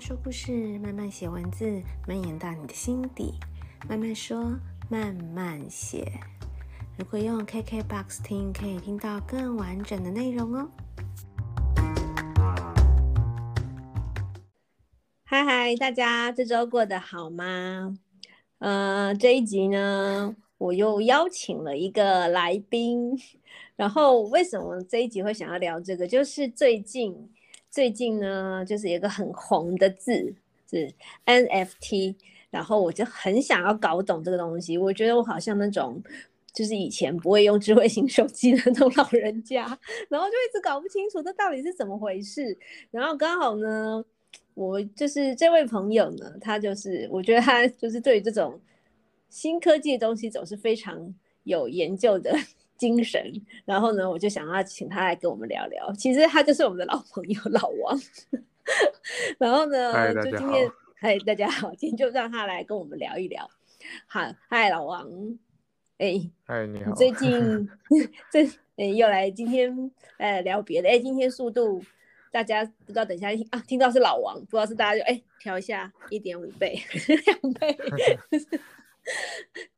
说故事，慢慢写文字，蔓延到你的心底。慢慢说，慢慢写。如果用 KKBOX 听，可以听到更完整的内容哦。嗨嗨，大家这周过得好吗？呃，这一集呢，我又邀请了一个来宾。然后，为什么这一集会想要聊这个？就是最近。最近呢，就是一个很红的字是 NFT，然后我就很想要搞懂这个东西。我觉得我好像那种就是以前不会用智慧型手机的那种老人家，然后就一直搞不清楚这到底是怎么回事。然后刚好呢，我就是这位朋友呢，他就是我觉得他就是对于这种新科技的东西总是非常有研究的。精神，然后呢，我就想要请他来跟我们聊聊。其实他就是我们的老朋友老王。然后呢，嗨，就今天，嗨，大家好，今天就让他来跟我们聊一聊。好，嗨，老王，哎，嗨，你好。最近 这哎又来今天呃聊别的。哎，今天速度大家不知道，等一下啊，听到是老王，不知道是大家就哎调一下一点五倍 两倍。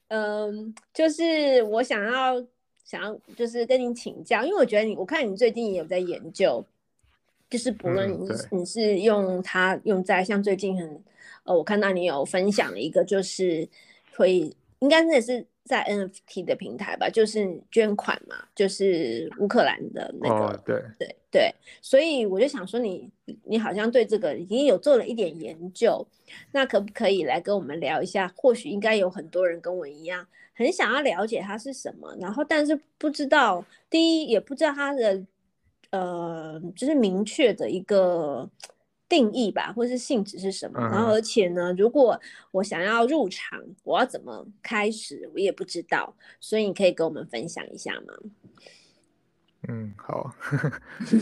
嗯，就是我想要。想要就是跟你请教，因为我觉得你，我看你最近也有在研究，就是不论你、嗯、你是用它用在像最近很呃，我看到你有分享了一个，就是会应该那也是在 NFT 的平台吧，就是捐款嘛，就是乌克兰的那个，哦、对对对，所以我就想说你你好像对这个已经有做了一点研究，那可不可以来跟我们聊一下？或许应该有很多人跟我一样。很想要了解它是什么，然后但是不知道，第一也不知道它的，呃，就是明确的一个定义吧，或是性质是什么。然后而且呢，如果我想要入场，我要怎么开始，我也不知道，所以你可以跟我们分享一下吗？嗯，好，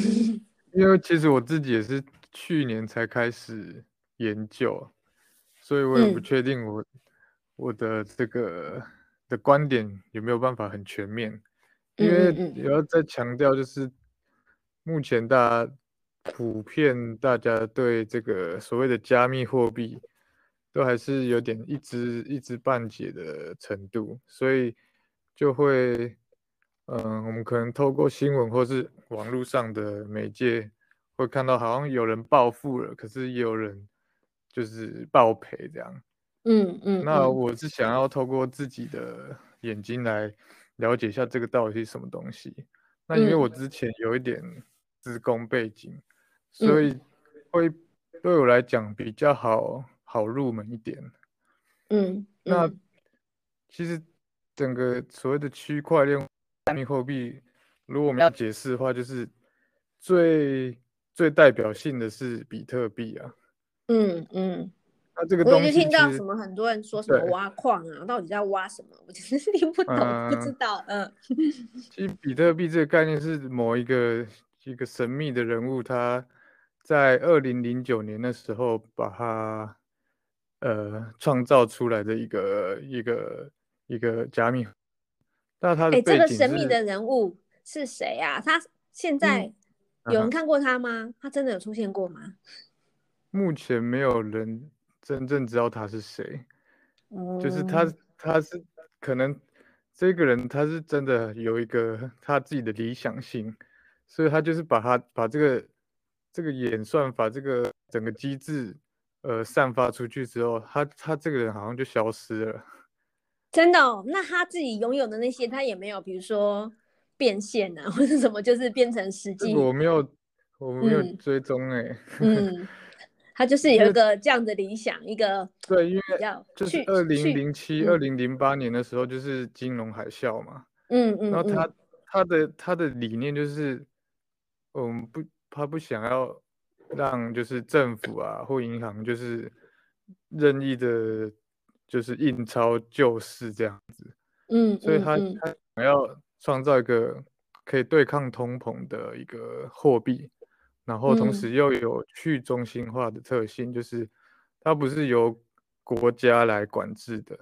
因为其实我自己也是去年才开始研究，所以我也不确定我、嗯、我的这个。的观点有没有办法很全面？因为也要再强调，就是目前大家普遍大家对这个所谓的加密货币都还是有点一知一知半解的程度，所以就会，嗯，我们可能透过新闻或是网络上的媒介会看到，好像有人暴富了，可是也有人就是暴赔这样。嗯嗯，那我是想要透过自己的眼睛来了解一下这个到底是什么东西。嗯、那因为我之前有一点资工背景，嗯、所以会对我来讲比较好好入门一点。嗯，嗯那其实整个所谓的区块链加密货币，如果我们要解释的话，就是最最代表性的是比特币啊。嗯嗯。那这个东西，我就听到什么很多人说什么挖矿啊，到底在挖什么？我其实 听不懂，嗯、不知道。嗯，其实比特币这个概念是某一个一个神秘的人物，他在二零零九年的时候把它呃创造出来的一个一个一个加密。那他的哎，这个神秘的人物是谁啊？他现在有人看过他吗？嗯、他真的有出现过吗？目前没有人。真正知道他是谁，就是他，他是可能这个人，他是真的有一个他自己的理想性，所以他就是把他把这个这个演算法这个整个机制呃散发出去之后，他他这个人好像就消失了。真的哦？那他自己拥有的那些，他也没有，比如说变现啊，或者什么，就是变成实际。我没有，我没有追踪哎、欸。嗯。嗯他就是有一个这样的理想，一个对，因为就是二零零七、二零零八年的时候，就是金融海啸嘛。嗯嗯。然后他他的他的理念就是，嗯，不，他不想要让就是政府啊或银行就是任意的，就是印钞救市这样子。嗯。所以他他想要创造一个可以对抗通膨的一个货币。然后同时又有去中心化的特性，嗯、就是它不是由国家来管制的，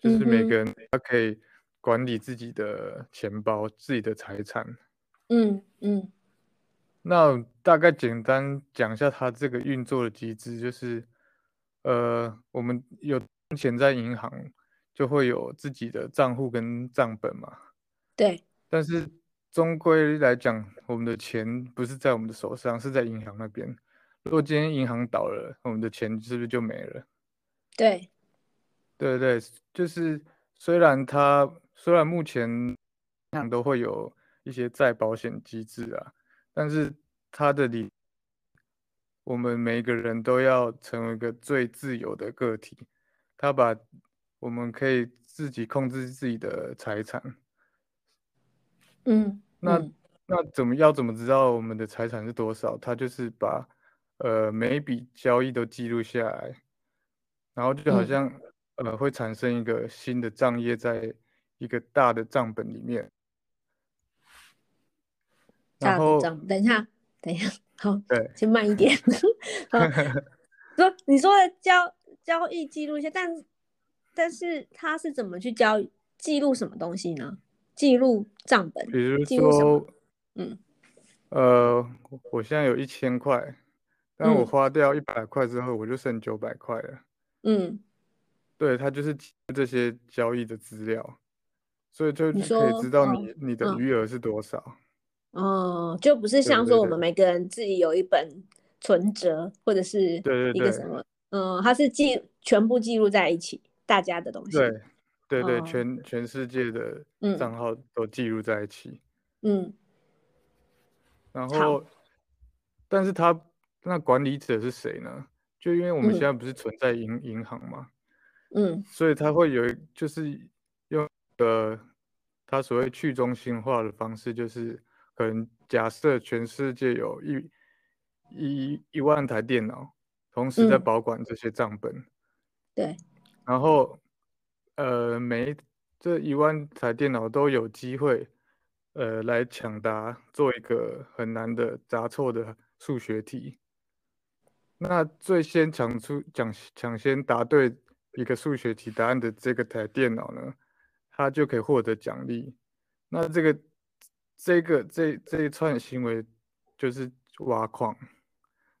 就是每个人他可以管理自己的钱包、自己的财产。嗯嗯。那大概简单讲一下它这个运作的机制，就是，呃，我们有钱在银行，就会有自己的账户跟账本嘛。对。但是终归来讲，我们的钱不是在我们的手上，是在银行那边。如果今天银行倒了，我们的钱是不是就没了？对。对对，就是虽然它虽然目前银行都会有一些再保险机制啊。但是他的理，我们每个人都要成为一个最自由的个体。他把我们可以自己控制自己的财产。嗯，那那怎么要怎么知道我们的财产是多少？他就是把呃每一笔交易都记录下来，然后就好像、嗯、呃会产生一个新的账页在一个大的账本里面。然后等一下，等一下，好，对，先慢一点。说你说的交交易记录一下，但但是他是怎么去交记录什么东西呢？记录账本，比如说，嗯，呃，我现在有一千块，但我花掉一百块之后，我就剩九百块了。嗯，对，他就是这些交易的资料，所以就可以知道你你的余额是多少。哦，就不是像说我们每个人自己有一本存折，或者是一个什么，嗯，它是记全部记录在一起，大家的东西。对，对对，全全世界的账号都记录在一起。嗯。然后，但是他那管理者是谁呢？就因为我们现在不是存在银银行嘛，嗯，所以他会有就是用呃，他所谓去中心化的方式，就是。可能假设全世界有一一一万台电脑，同时在保管这些账本。嗯、对。然后，呃，每这一万台电脑都有机会，呃，来抢答做一个很难的答错的数学题。那最先抢出抢抢先答对一个数学题答案的这个台电脑呢，它就可以获得奖励。那这个。这个这这一串行为就是挖矿，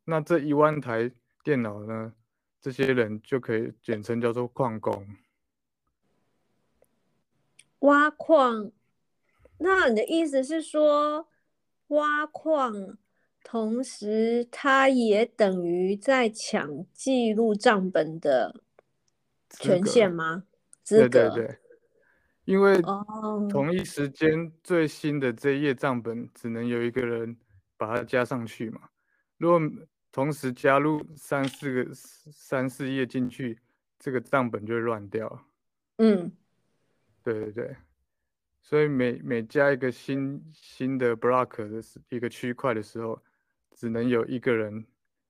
那这一万台电脑呢，这些人就可以简称叫做矿工。挖矿，那你的意思是说，挖矿，同时它也等于在抢记录账本的权限吗？资格。对对对。因为同一时间最新的这一页账本只能有一个人把它加上去嘛。如果同时加入三四个三四页进去，这个账本就会乱掉。嗯，对对对。所以每每加一个新新的 block 的一个区块的时候，只能有一个人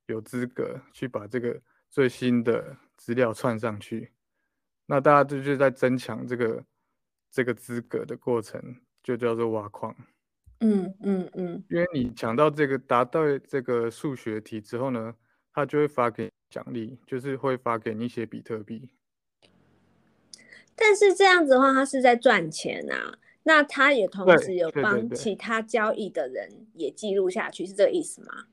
有资格去把这个最新的资料串上去。那大家就是在增强这个。这个资格的过程就叫做挖矿。嗯嗯嗯，因为你抢到这个答对这个数学题之后呢，他就会发给奖励，就是会发给你一些比特币。但是这样子的话，他是在赚钱啊。那他也同时有帮其他交易的人也记录下去，是这个意思吗？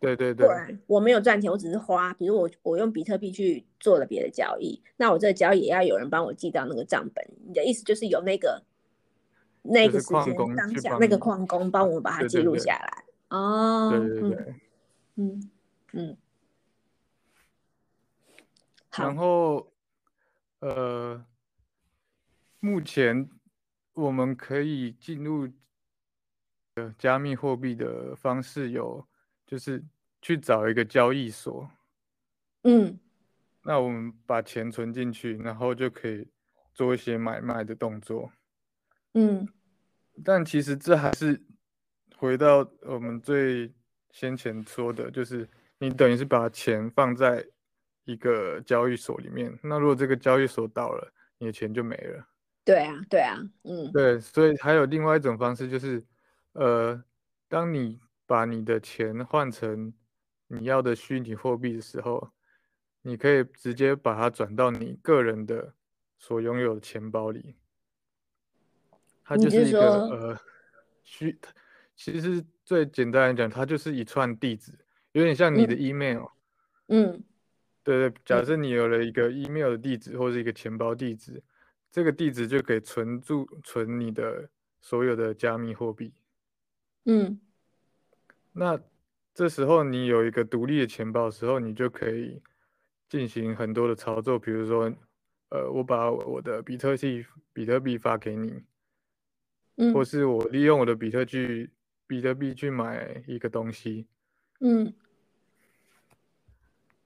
对对对，我没有赚钱，我只是花。比如我我用比特币去做了别的交易，那我这个交易也要有人帮我记到那个账本。你的意思就是有那个那个时间当下那个矿工帮我把它记录下来。哦，对对对，嗯嗯。然后呃，目前我们可以进入呃加密货币的方式有。就是去找一个交易所，嗯，那我们把钱存进去，然后就可以做一些买卖的动作，嗯，但其实这还是回到我们最先前说的，就是你等于是把钱放在一个交易所里面，那如果这个交易所倒了，你的钱就没了。对啊，对啊，嗯，对，所以还有另外一种方式，就是呃，当你把你的钱换成你要的虚拟货币的时候，你可以直接把它转到你个人的所拥有的钱包里。它就是一个呃虚，其实最简单来讲，它就是一串地址，有点像你的 email。嗯。嗯对对，假设你有了一个 email 的地址或者一个钱包地址，嗯、这个地址就可以存住存你的所有的加密货币。嗯。那这时候你有一个独立的钱包的时候，你就可以进行很多的操作，比如说，呃，我把我的比特币比特币发给你，嗯，或是我利用我的比特币比特币去买一个东西，嗯，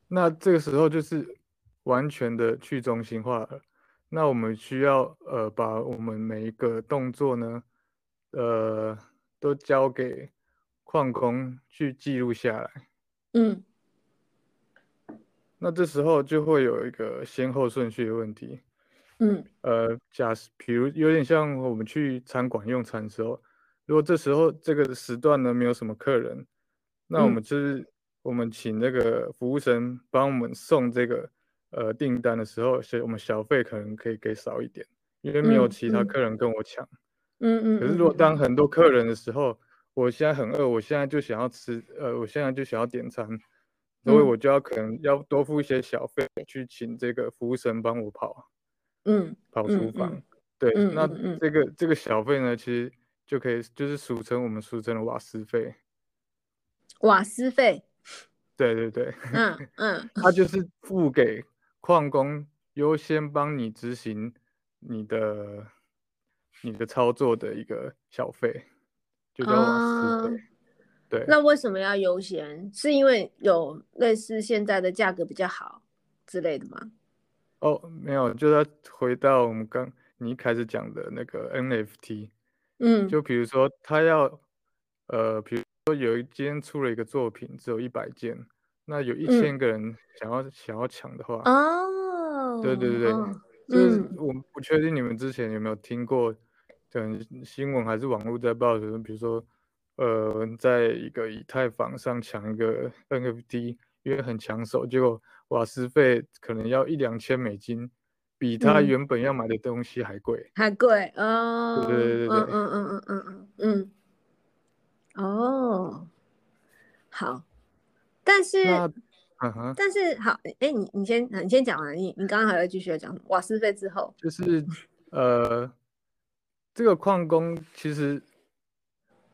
那这个时候就是完全的去中心化了。那我们需要呃把我们每一个动作呢，呃，都交给。矿工去记录下来，嗯，那这时候就会有一个先后顺序的问题，嗯，呃，假设比如有点像我们去餐馆用餐的时候，如果这时候这个时段呢没有什么客人，那我们就是我们请那个服务生帮我们送这个呃订单的时候，所以我们小费可能可以给少一点，因为没有其他客人跟我抢，嗯嗯，可是如果当很多客人的时候。我现在很饿，我现在就想要吃，呃，我现在就想要点餐，所以我就要可能要多付一些小费去请这个服务生帮我跑，嗯，跑厨房，嗯、对，嗯、那这个这个小费呢，其实就可以就是俗称我们俗称的瓦斯费，瓦斯费，对对对，嗯嗯，他就是付给矿工优先帮你执行你的你的操作的一个小费。就叫瓦斯费，对。那为什么要优先？是因为有类似现在的价格比较好之类的吗？哦，没有，就要回到我们刚你一开始讲的那个 NFT。嗯，就比如说他要，呃，比如说有一间出了一个作品，只有一百件，那有一千个人想要、嗯、想要抢的话，哦，对对对，哦、就是我不确定你们之前有没有听过。等新闻还是网络在报的，比如说，呃，在一个以太坊上抢一个 NFT，因为很抢手，结果瓦斯费可能要一两千美金，比他原本要买的东西还贵，还贵哦。对对对对，嗯嗯嗯嗯嗯嗯嗯。哦，好，但是，嗯哼，但是好，哎，你你先你先讲完，你你刚刚还要继续讲瓦斯费之后，就是呃。这个矿工其实，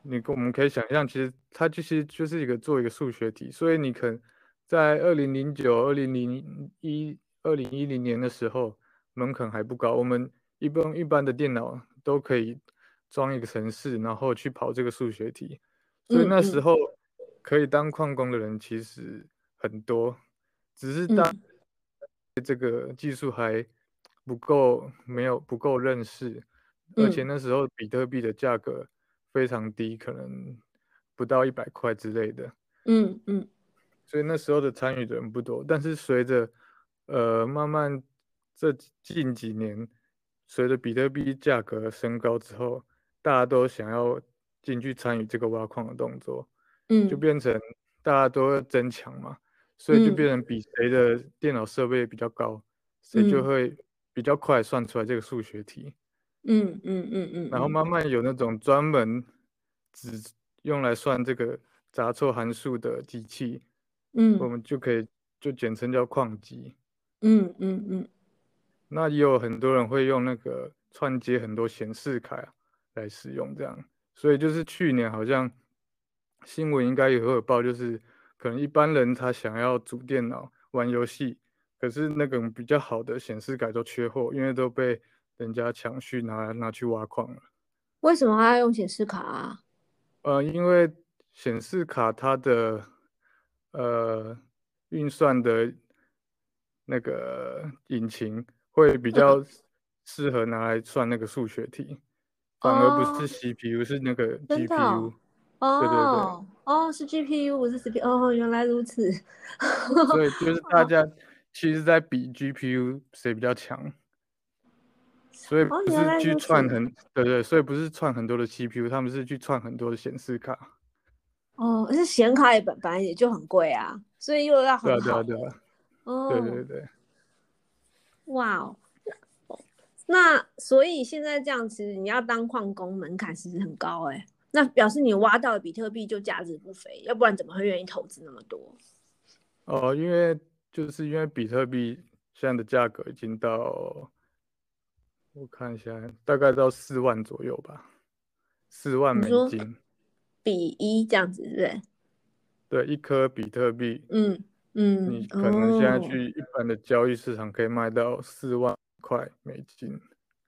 你我们可以想象，其实它其实就是一个做一个数学题，所以你可能在二零零九、二零零一、二零一零年的时候，门槛还不高，我们一般一般的电脑都可以装一个程式，然后去跑这个数学题，所以那时候可以当矿工的人其实很多，只是当这个技术还不够，没有不够认识。而且那时候比特币的价格非常低，可能不到一百块之类的。嗯嗯，所以那时候的参与的人不多。但是随着呃慢慢这近几年，随着比特币价格升高之后，大家都想要进去参与这个挖矿的动作。嗯，就变成大家都要争抢嘛，所以就变成比谁的电脑设备比较高，谁就会比较快算出来这个数学题。嗯嗯嗯嗯，然后慢慢有那种专门只用来算这个杂凑函数的机器，嗯，我们就可以就简称叫矿机，嗯嗯嗯。那也有很多人会用那个串接很多显示卡来使用这样，所以就是去年好像新闻应该也会有报，就是可能一般人他想要组电脑玩游戏，可是那种比较好的显示卡都缺货，因为都被。人家抢去拿拿去挖矿了，为什么还要用显示卡啊？呃，因为显示卡它的呃运算的那个引擎会比较适合拿来算那个数学题，反而不是 CPU，是那个 GPU。哦，对对对，哦，是 GPU，不是 CPU。哦，原来如此。所以就是大家其实在比 GPU 谁比较强。所以不是去串很，哦、对对，所以不是串很多的 CPU，他们是去串很多的显示卡。哦，而且显卡也本本来也就很贵啊，所以又要很好。对啊对啊对啊。哦，对对对。哇哦，那所以现在这样子，你要当矿工门槛其实很高哎，那表示你挖到的比特币就价值不菲，要不然怎么会愿意投资那么多？哦，因为就是因为比特币现在的价格已经到，我看一下，大概到四万左右吧，四万美金，比一这样子，对不对？对，一颗比特币，嗯嗯，你可能现在去一般的交易市场可以卖到四万块美金。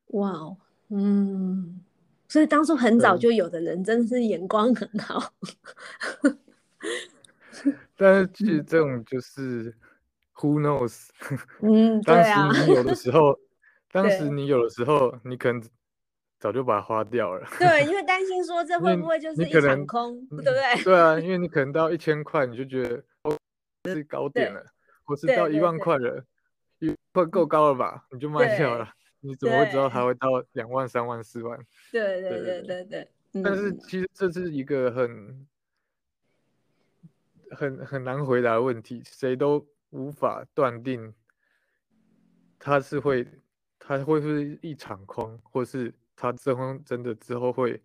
哇哦，嗯，所以当初很早就有的人真的是眼光很好。但是其实这种就是 who knows，嗯，当时你有的时候，当时你有的时候，你可能。早就把它花掉了。对，因为担心说这会不会就是一场空，对不对？对啊，因为你可能到一千块，你就觉得哦是高点了，我是到一万块了，一块够高了吧，你就卖掉了。你怎么会知道它会到两万、三万、四万？对对对对对。但是其实这是一个很很很难回答的问题，谁都无法断定它是会它会不会一场空，或是。它真真的之后会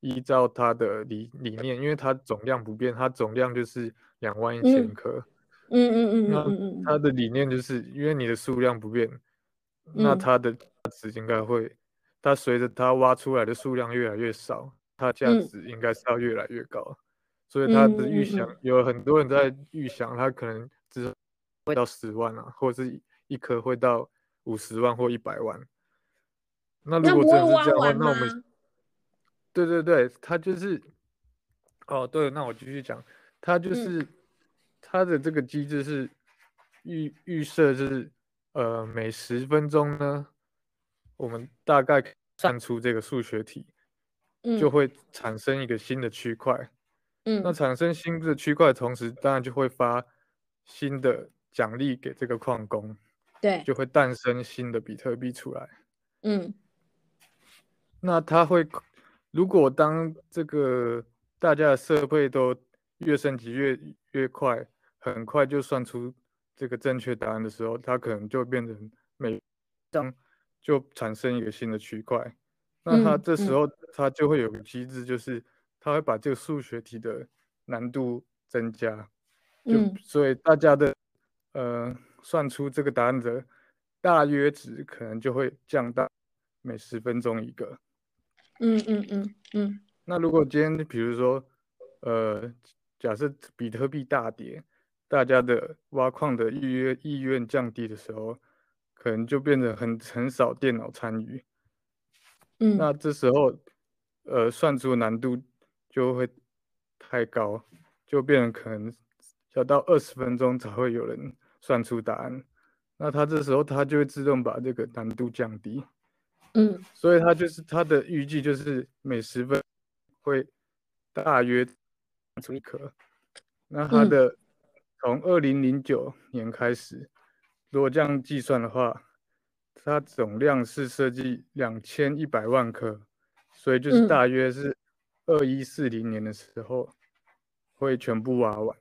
依照它的理理念，因为它总量不变，它总量就是两万一千颗。嗯嗯嗯那它的理念就是因为你的数量不变，嗯、那它的价值应该会，它随着它挖出来的数量越来越少，它价值应该是要越来越高。嗯、所以它的预想、嗯、有很多人在预想，它可能只会到十万啊，或者是一颗会到五十万或一百万。那如果真的是这样的话，那我们，对对对，他就是，哦对，那我继续讲，他就是他的这个机制是预预设就是，呃，每十分钟呢，我们大概算出这个数学题，就会产生一个新的区块，嗯，那产生新的区块，同时当然就会发新的奖励给这个矿工，对，就会诞生新的比特币出来，嗯。那它会，如果当这个大家的设备都越升级越越快，很快就算出这个正确答案的时候，它可能就变成每张就产生一个新的区块。那它这时候它就会有个机制，就是它会把这个数学题的难度增加，就所以大家的呃算出这个答案的大约值可能就会降到每十分钟一个。嗯嗯嗯嗯，那如果今天比如说，呃，假设比特币大跌，大家的挖矿的预约意愿降低的时候，可能就变得很很少电脑参与。嗯，那这时候，呃，算出的难度就会太高，就变成可能要到二十分钟才会有人算出答案。那他这时候他就会自动把这个难度降低。嗯，所以它就是它的预计就是每十分会大约出一颗。那它的从二零零九年开始，如果这样计算的话，它总量是设计两千一百万颗，所以就是大约是二一四零年的时候会全部挖完。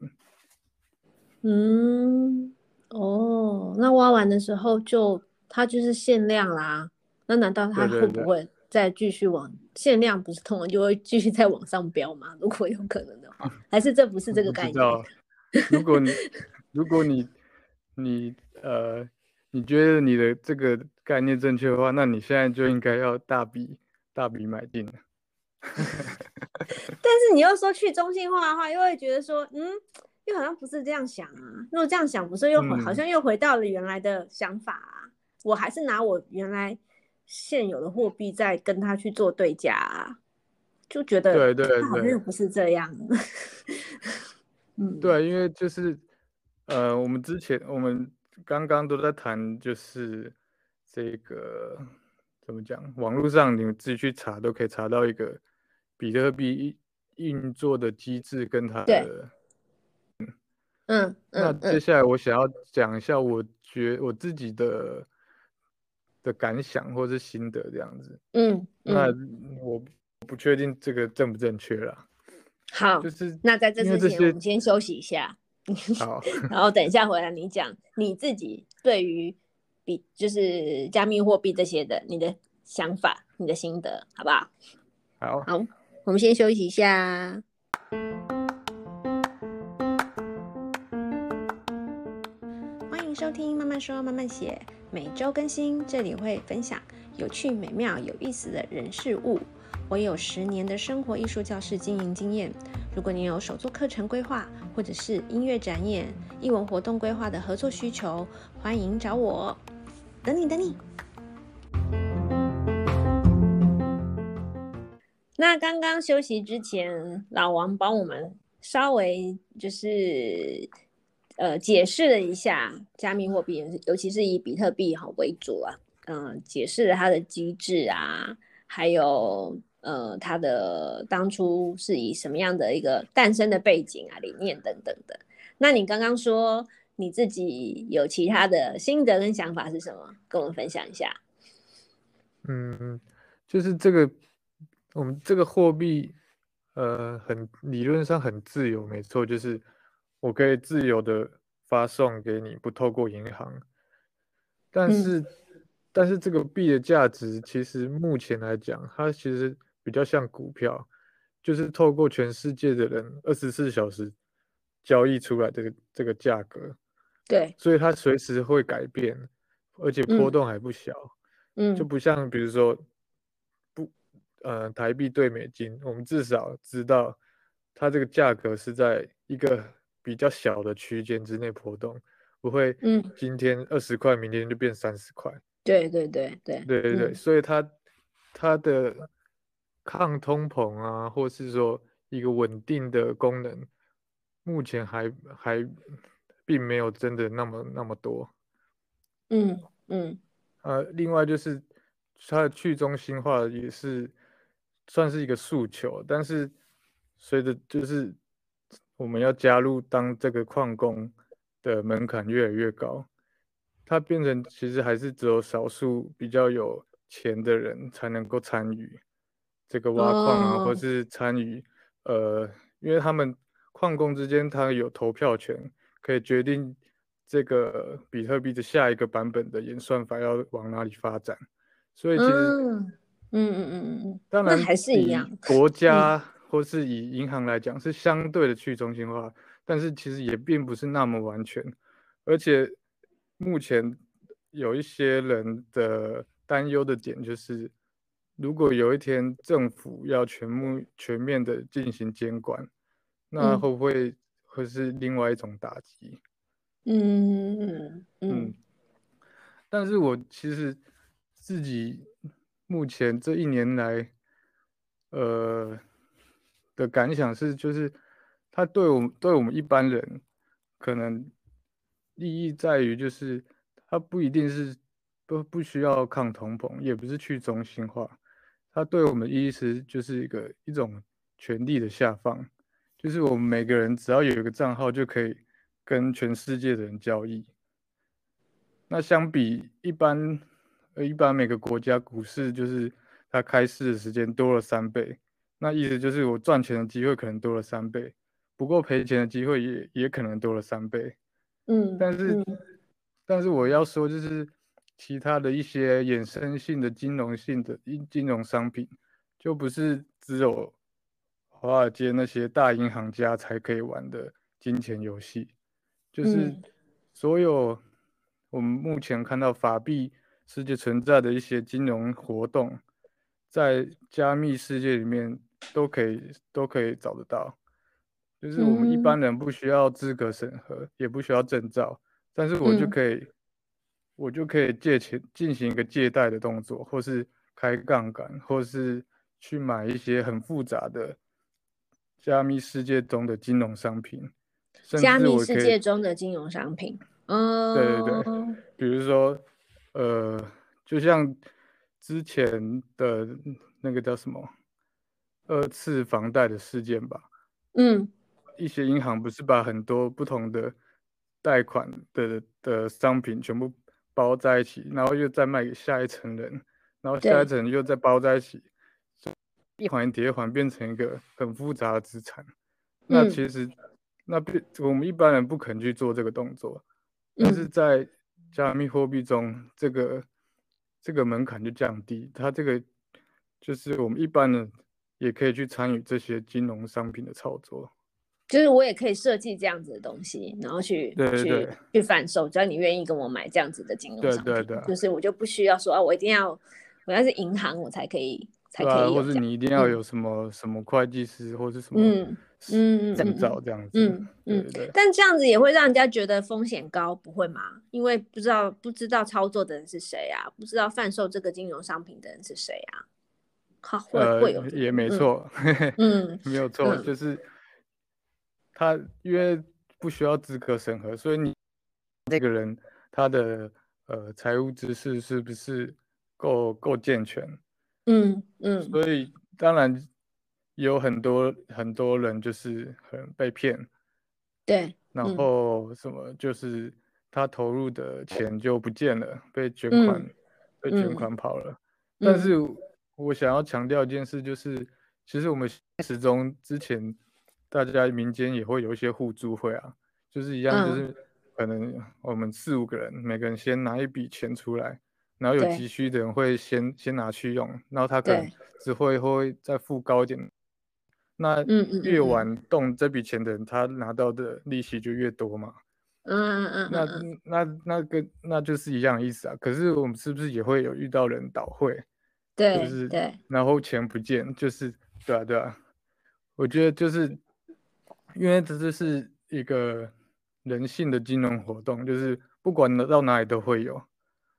嗯，哦，那挖完的时候就它就是限量啦。那难道它会不会再继续往限量不是通常就会继续再往上飙吗？如果有可能的话，还是这不是这个概念？如果你 如果你你呃你觉得你的这个概念正确的话，那你现在就应该要大笔大笔买进了。但是你又说去中心化的话，又会觉得说，嗯，又好像不是这样想啊。如果这样想，不是又回、嗯、好像又回到了原来的想法啊？我还是拿我原来。现有的货币在跟他去做对价，啊，就觉得对对对，好像又不是这样。嗯，对，因为就是呃，我们之前我们刚刚都在谈，就是这个怎么讲？网络上你们自己去查都可以查到一个比特币运作的机制跟它的。嗯嗯。那接下来我想要讲一下，我觉我自己的。的感想或是心得这样子，嗯，嗯，那我不确定这个正不正确啦。好，就是那在这之前，我们先休息一下。好，然后等一下回来你讲你自己对于比就是加密货币这些的你的想法、你的心得，好不好？好，好，我们先休息一下。收听《慢慢说慢慢写》，每周更新，这里会分享有趣、美妙、有意思的人事物。我有十年的生活艺术教室经营经验。如果你有手作课程规划，或者是音乐展演、艺文活动规划的合作需求，欢迎找我。等你，等你。那刚刚休息之前，老王帮我们稍微就是呃解释了一下加密货币，尤其是以比特币哈为主啊，嗯、解释了它的机制啊，还有。呃，它的当初是以什么样的一个诞生的背景啊、理念等等的？那你刚刚说你自己有其他的心得跟想法是什么？跟我们分享一下。嗯，就是这个我们这个货币，呃，很理论上很自由，没错，就是我可以自由的发送给你，不透过银行。但是，嗯、但是这个币的价值，其实目前来讲，它其实。比较像股票，就是透过全世界的人二十四小时交易出来这个这个价格，对，所以它随时会改变，而且波动还不小，嗯，就不像比如说不呃台币兑美金，我们至少知道它这个价格是在一个比较小的区间之内波动，不会嗯今天二十块，明天就变三十块，对对对对对对对，嗯，所以它它的。抗通膨啊，或是说一个稳定的功能，目前还还并没有真的那么那么多。嗯嗯。呃，另外就是它的去中心化也是算是一个诉求，但是随着就是我们要加入当这个矿工的门槛越来越高，它变成其实还是只有少数比较有钱的人才能够参与。这个挖矿啊，oh. 或是参与，呃，因为他们矿工之间他有投票权，可以决定这个比特币的下一个版本的演算法要往哪里发展，所以其实，嗯嗯嗯嗯嗯，当然还是一样，国家或是以银行来讲是相对的去中心化，嗯，但是其实也并不是那么完全，而且目前有一些人的担忧的点就是。如果有一天政府要全部全面的进行监管，那会不会会是另外一种打击？嗯嗯嗯。但是我其实自己目前这一年来，呃的感想是，就是它对我们对我们一般人可能意义在于，就是它不一定是不不需要抗通膨，也不是去中心化。它对我们意思就是一个一种权力的下放，就是我们每个人只要有一个账号就可以跟全世界的人交易。那相比一般，呃，一般每个国家股市就是它开市的时间多了三倍，那意思就是我赚钱的机会可能多了三倍，不过赔钱的机会也也可能多了三倍。嗯，但是，嗯，但是我要说就是。其他的一些衍生性的金融性的金融商品，就不是只有华尔街那些大银行家才可以玩的金钱游戏，就是所有我们目前看到法币世界存在的一些金融活动，在加密世界里面都可以都可以找得到，就是我们一般人不需要资格审核，也不需要证照，但是我就可以。我就可以借钱进行一个借贷的动作，或是开杠杆，或是去买一些很复杂的加密世界中的金融商品。加密世界中的金融商品，嗯，对对对，比如说，呃，就像之前的那个叫什么二次房贷的事件吧，嗯，一些银行不是把很多不同的贷款的的商品全部。包在一起，然后又再卖给下一层人，然后下一层又再包在一起，一环叠一环变成一个很复杂的资产。那其实，嗯、那我们一般人不肯去做这个动作，但是在加密货币中，这个这个门槛就降低，它这个就是我们一般人也可以去参与这些金融商品的操作。就是我也可以设计这样子的东西，然后去对对对去去贩售，只要你愿意跟我买这样子的金融商品，对对对，就是我就不需要说啊，我一定要我要是银行我才可以才可以、啊，或者你一定要有什么、嗯、什么会计师或者什么嗯嗯证照这样子，嗯嗯对，对。但这样子也会让人家觉得风险高，不会吗？因为不知道不知道操作的人是谁啊，不知道贩售这个金融商品的人是谁啊？好，会、呃、会有也没错，嗯，没有错、嗯，就是。他因为不需要资格审核，所以你这个人他的呃财务知识是不是够够健全？嗯嗯。所以当然有很多很多人就是很被骗。对。然后什么就是他投入的钱就不见了，嗯、被卷款、嗯、被卷款跑了。嗯、但是我想要强调一件事，就是其实我们始终之前。大家民间也会有一些互助会啊，就是一样，就是可能我们四五个人，每个人先拿一笔钱出来，然后有急需的人会先先拿去用，然后他可能只会会再付高一点，那越晚动这笔钱的人，他拿到的利息就越多嘛。嗯嗯嗯，那那那跟那就是一样意思啊。可是我们是不是也会有遇到人倒会？对，就是对，然后钱不见，就是对啊对啊，我觉得就是。因为这就是一个人性的金融活动，就是不管到哪里都会有。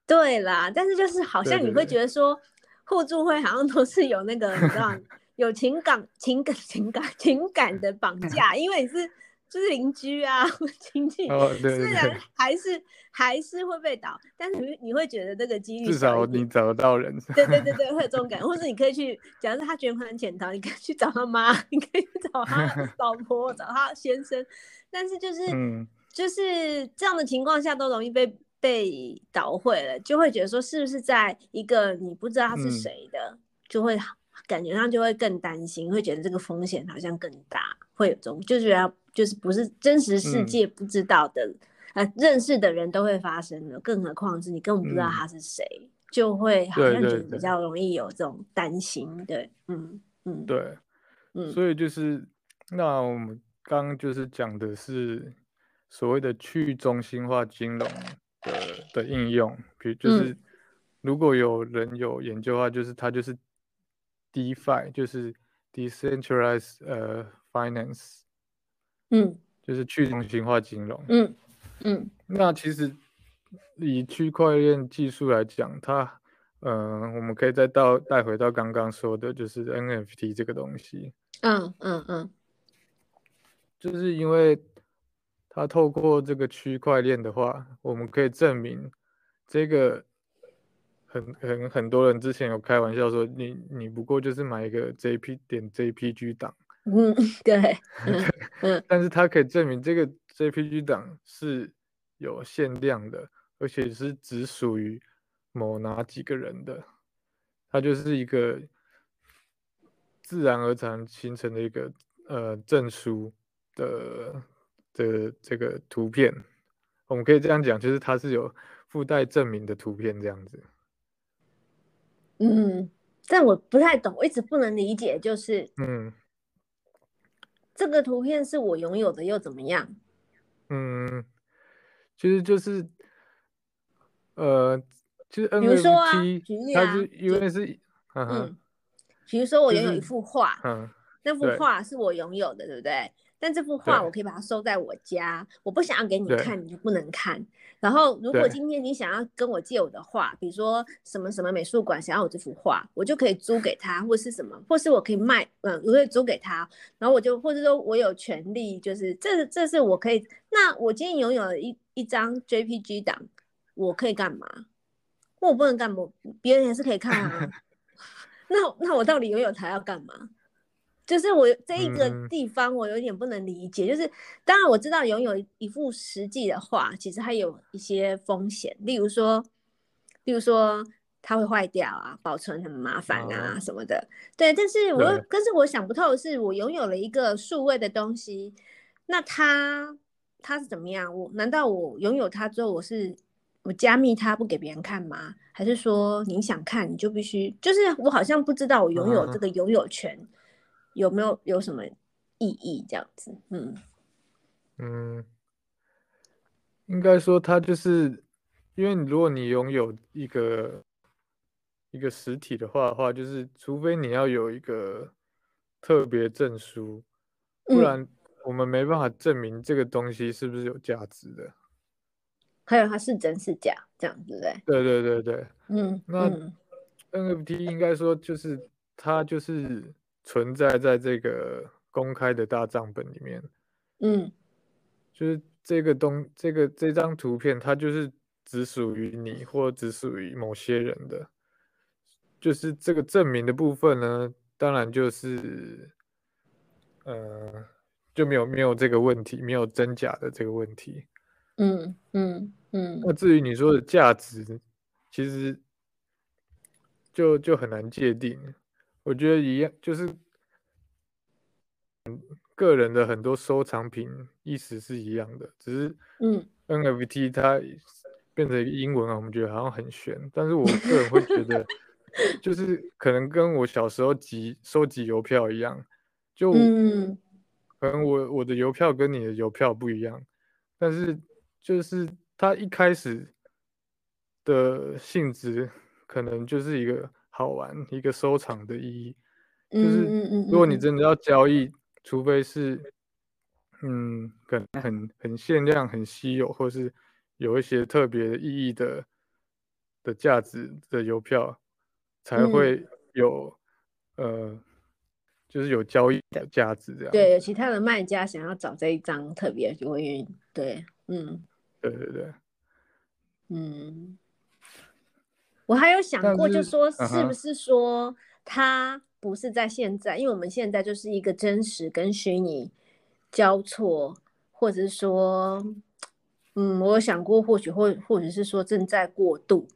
对啦，但是就是好像你会觉得说，互助会好像都是有那个你知道有情感、情感、情感、情感的绑架，因为你是。就是邻居啊，亲戚，虽然还是还是会被倒，但是你你会觉得这个几率至少你找得到人，对对对对，会有这种感觉，或者你可以去，假如他卷款潜逃，你可以去找他妈，你可以去找他 老婆，找他先生，但是就是、嗯、就是这样的情况下都容易被被倒会了，就会觉得说是不是在一个你不知道他是谁的，嗯、就会感觉上就会更担心，会觉得这个风险好像更大，会有这种就觉得。就是不是真实世界不知道的，嗯、呃，认识的人都会发生的，更何况是你根本不知道他是谁，嗯，就会好像觉得比较容易有这种担心，对，对，对，嗯嗯，对，嗯，所以就是那我们刚刚就是讲的是所谓的去中心化金融的的应用，比如就是如果有人有研究的话，就是它就是 DeFi，就是 Decentralized 呃 Finance。嗯，就是去中心化金融。嗯嗯，那其实以区块链技术来讲，它，嗯、呃，我们可以再到带回到刚刚说的，就是 NFT 这个东西。嗯嗯嗯，就是因为它透过这个区块链的话，我们可以证明这个很很很多人之前有开玩笑说，你你不过就是买一个 JP 点 JPG 档。嗯，对，嗯，但是它可以证明这个 JPG 档是有限量的，而且是只属于某哪几个人的，它就是一个自然而然形成的一个呃证书的的这个图片，我们可以这样讲，就是它是有附带证明的图片这样子。嗯，但我不太懂，我一直不能理解，就是嗯。这个图片是我拥有的又怎么样？嗯，其实就是，呃，就是 NFT，比如说啊，举例啊，它是因为是，嗯，比如说我拥有一幅画，就是，嗯，那幅画是我拥有的，对不对？但这幅画我可以把它收在我家，我不想要给你看，你就不能看。然后，如果今天你想要跟我借我的画，比如说什么什么美术馆想要我这幅画，我就可以租给他，或是什么，或是我可以卖，嗯，我可以租给他。然后我就，或者说我有权利，就是这这是我可以。那我今天拥有了一一张 JPG 档，我可以干嘛？我不能干嘛，别人也是可以看啊。那那我到底拥有它要干嘛？就是我这一个地方，我有点不能理解。嗯、就是当然我知道拥有一幅实际的画，其实它有一些风险，例如说，例如说它会坏掉啊，保存很麻烦啊什么的。哦、对，但是我但是我想不透的是，我拥有了一个数位的东西，那它它是怎么样？我难道我拥有它之后，我是我加密它不给别人看吗？还是说你想看你就必须？就是我好像不知道我拥有这个拥有权。哦有没有有什么意义这样子？嗯嗯，应该说它就是，因为如果你拥有一个一个实体的话的话，就是除非你要有一个特别证书，不然我们没办法证明这个东西是不是有价值的。还有它是真是假这样子对？对对对对，嗯，那 NFT 应该说就是它就是存在在这个公开的大账本里面，嗯，就是这个东这个这张图片它就是只属于你或只属于某些人的，就是这个证明的部分呢，当然就是呃就没有没有这个问题，没有真假的这个问题。嗯嗯嗯，那至于你说的价值，其实就就很难界定。我觉得一样，就是个人的很多收藏品意思是一样的，只是嗯，NFT 它变成英文啊，我们觉得好像很玄。但是我个人会觉得，就是可能跟我小时候集收集邮票一样，就嗯可能我我的邮票跟你的邮票不一样，但是。就是它一开始的性质，可能就是一个好玩、一个收藏的意义。就是如果你真的要交易，除非是嗯，可能很很限量、很稀有，或是有一些特别意义的的价值的邮票，才会有呃，就是有交易的价值这样。对，其他的卖家想要找这一张特别，就会愿意。对，嗯。对对对，嗯，我还有想过，就说是不是说他不是在现在，因为我们现在就是一个真实跟虚拟交错，或者是说，嗯，我有想过或许或或者是说正在过渡，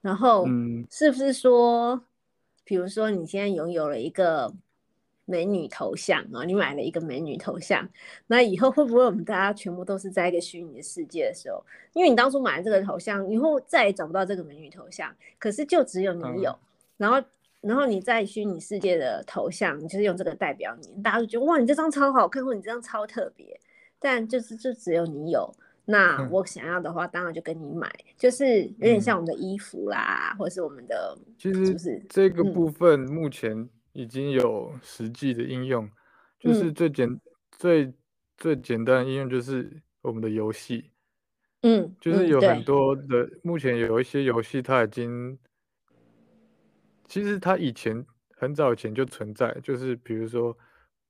然后是不是说，比如说你现在拥有了一个。美女头像啊，你买了一个美女头像，那以后会不会我们大家全部都是在一个虚拟的世界的时候？因为你当初买了这个头像，以后再也找不到这个美女头像，可是就只有你有。嗯、然后，然后你在虚拟世界的头像，你就是用这个代表你，大家就觉得哇，你这张超好看，或你这张超特别。但就是就只有你有。那我想要的话，当然就跟你买，嗯、就是有点像我们的衣服啦，嗯、或者是我们的，其实就是这个部分目前。已经有实际的应用，就是最简、嗯、最最简单的应用就是我们的游戏，嗯，就是有很多的，嗯、目前有一些游戏它已经，其实它以前很早以前就存在，就是比如说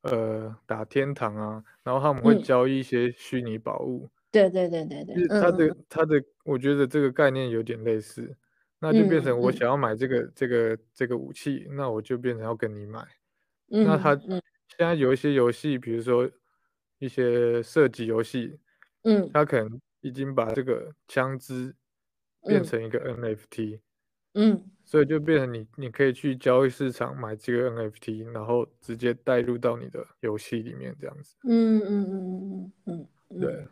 呃打天堂啊，然后他们会交易一些虚拟宝物，对对对对对，它的它的我觉得这个概念有点类似。那就变成我想要买这个、嗯、这个这个武器，那我就变成要跟你买。嗯、那他现在有一些游戏，比如说一些射击游戏，嗯，他可能已经把这个枪支变成一个 NFT，嗯，所以就变成你你可以去交易市场买这个 NFT，然后直接带入到你的游戏里面这样子。嗯嗯嗯嗯嗯嗯，对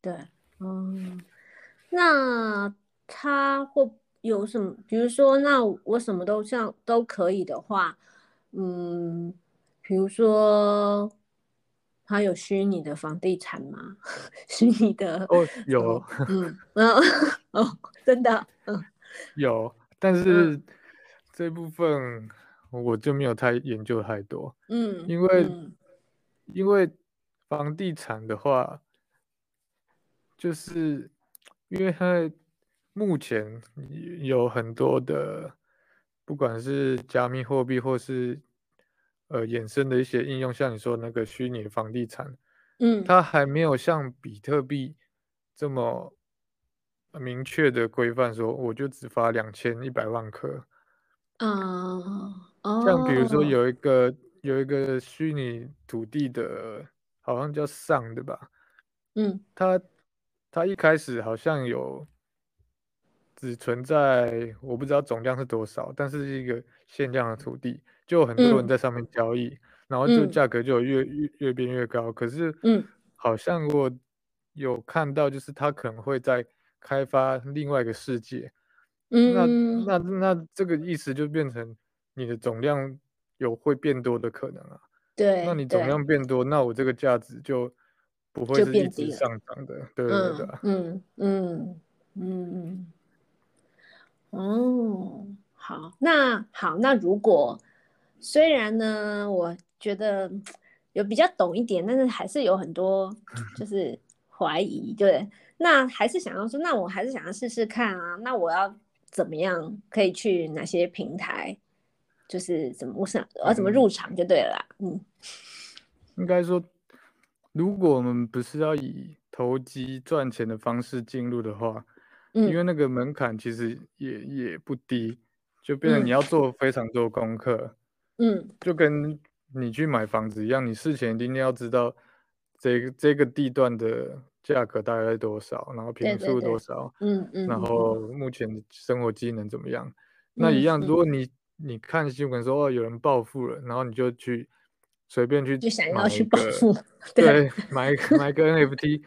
对，嗯，那他会。有什么？比如说，那我什么都像都可以的话，嗯，比如说，他有虚拟的房地产吗？虚拟的哦，有，嗯嗯 哦，真的，嗯，有，但是这部分我就没有太研究太多，嗯，因为、嗯、因为房地产的话，就是因为它。目前有很多的，不管是加密货币或是呃衍生的一些应用，像你说那个虚拟房地产，嗯，它还没有像比特币这么明确的规范，说我就只发两千一百万颗。嗯，哦，像比如说有一个有一个虚拟土地的，好像叫上的吧，嗯，它它一开始好像有。只存在我不知道总量是多少，但是是一个限量的土地，就有很多人在上面交易，嗯、然后就价格就越越越变越高。可是，嗯，好像我有看到，就是他可能会在开发另外一个世界。嗯，那那那这个意思就变成你的总量有会变多的可能啊。对，那你总量变多，那我这个价值就不会是一直上涨的。对对对，嗯嗯嗯嗯。哦，好，那好，那如果虽然呢，我觉得有比较懂一点，但是还是有很多就是怀疑，对，那还是想要说，那我还是想要试试看啊，那我要怎么样可以去哪些平台？就是怎么我想我要怎么入场就对了，嗯，应该说，如果我们不是要以投机赚钱的方式进入的话，嗯，因为那个门槛其实也也不低，就变成你要做非常多功课，嗯，就跟你去买房子一样，你事前一定要知道这个这个地段的价格大概多少，然后平数多少，对对对，嗯嗯，然后。目前的生活机能怎么样，嗯，那一样，如果。你你看新闻说哦，有人暴富了，然后你就去随便去就想要去暴富，对，对买买个 NFT。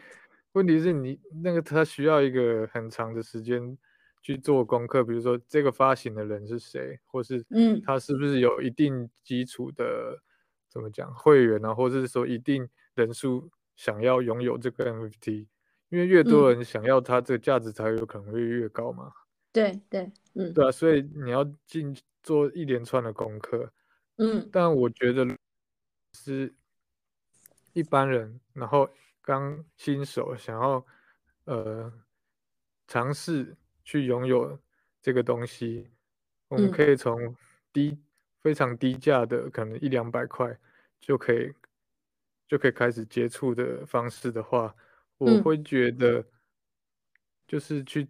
问题是你那个他需要一个很长的时间去做功课，比如说这个发行的人是谁，或是嗯，他是不是有一定基础的怎么讲会员啊，或者是说一定人数想要拥有这个 NFT，因为越多人想要它，这个价值才有可能会越高嘛。对对，嗯，对啊，所以你要进。做一连串的功课，嗯，但我觉得是一般人，然后刚新手想要呃尝试去拥有这个东西，我们可以从低、嗯、非常低价的，可能一两百块就可以就可以开始接触的方式的话，我会觉得就是去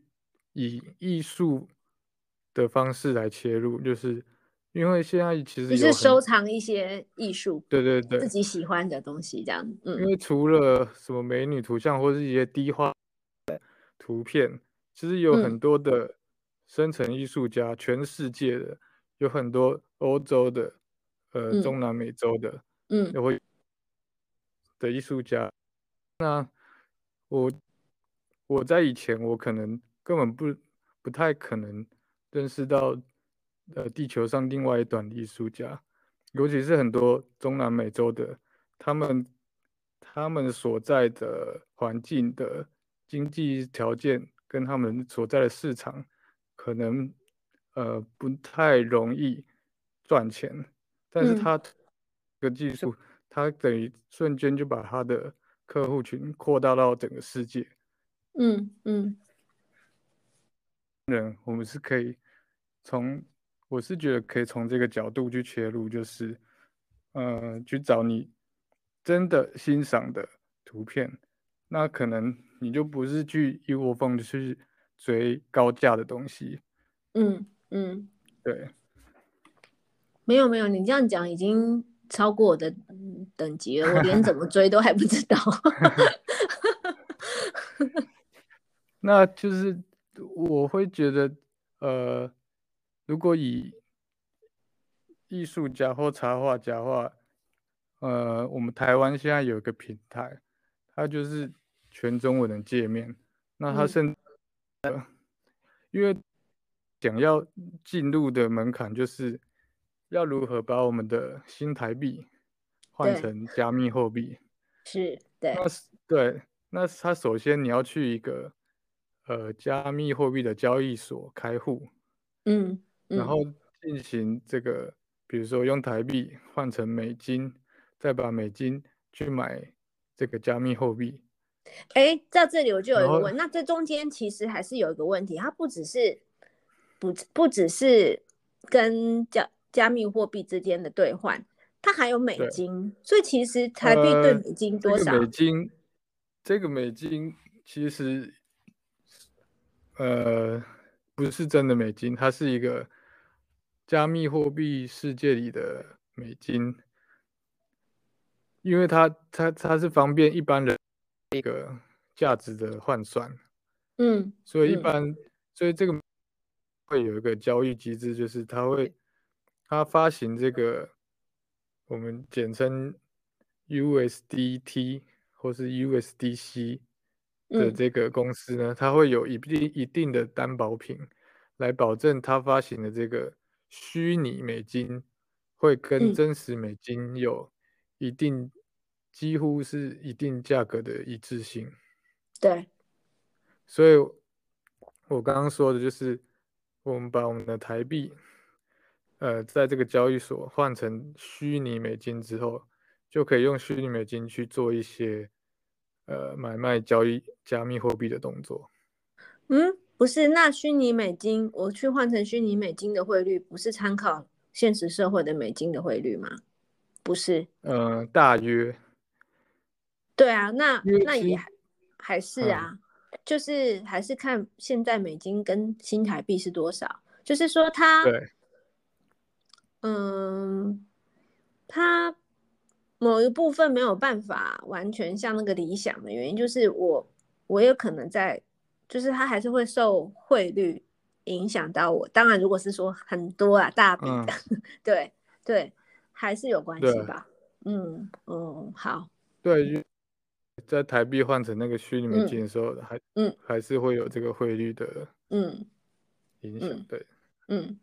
以艺术。的方式来切入，就是因为现在其实你是收藏一些艺术，对对对，自己喜欢的东西这样。嗯，因为除了什么美女图像或是一些低画图片，其实有很多的生成艺术家，嗯，全世界的有很多欧洲的，呃，嗯，中南美洲的，嗯，也会的艺术家。那我我在以前我可能根本不不太可能。认识到，呃，地球上另外一端的艺术家，尤其是很多中南美洲的，他们他们所在的环境的经济条件跟他们所在的市场，可能呃不太容易赚钱，但是他这个技术，他等于瞬间就把他的客户群扩大到整个世界。嗯嗯，人我们是可以。从我是觉得可以从这个角度去切入，就是，呃，去找你真的欣赏的图片，那可能你就不是去一窝蜂的去追高价的东西。嗯嗯，对。没有没有，你这样讲已经超过我的等级了，我连怎么 追都还不知道。那就是我会觉得，呃。如果以艺术家或插画家的话，呃，我们台湾现在有一个平台，它就是全中文的界面。那它甚至，嗯，因为想要进入的门槛就是要如何把我们的新台币换成加密货币。是，对。那对，那它首先你要去一个呃加密货币的交易所开户。嗯。然后进行这个，嗯、比如说用台币换成美金，再把美金去买这个加密货币。哎，在这里我就有一个问，那这中间其实还是有一个问题，它不只是不不只是跟加加密货币之间的兑换，它还有美金，所以其实台币兑美金多少？呃这个、美金，这个美金其实呃不是真的美金，它是一个。加密货币世界里的美金，因为它它它是方便一般人一个价值的换算，嗯，所以一般、嗯、所以这个会有一个交易机制，就是它会它发行这个我们简称 USDT 或是 USDC 的这个公司呢，嗯、它会有一定一定的担保品来保证它发行的这个。虚拟美金会跟真实美金有一定、嗯、几乎是一定价格的一致性。对，所以我刚刚说的就是，我们把我们的台币，呃，在这个交易所换成虚拟美金之后，就可以用虚拟美金去做一些呃买卖交易加密货币的动作。嗯，不是，那虚拟美金我去换成虚拟美金的汇率，不是参考现实社会的美金的汇率吗？不是。嗯、呃，大约。对啊，那那也还还是啊、嗯，就是还是看现在美金跟新台币是多少，就是说它。对。嗯，它某一部分没有办法完全像那个理想的原因，就是我我有可能在，就是它还是会受汇率影响到我。当然，如果是说很多啊大笔的，嗯、对对，还是有关系吧。嗯嗯，好。对，在台币换成那个虚拟美金的时候，还嗯还是会有这个汇率的嗯影响。对，嗯，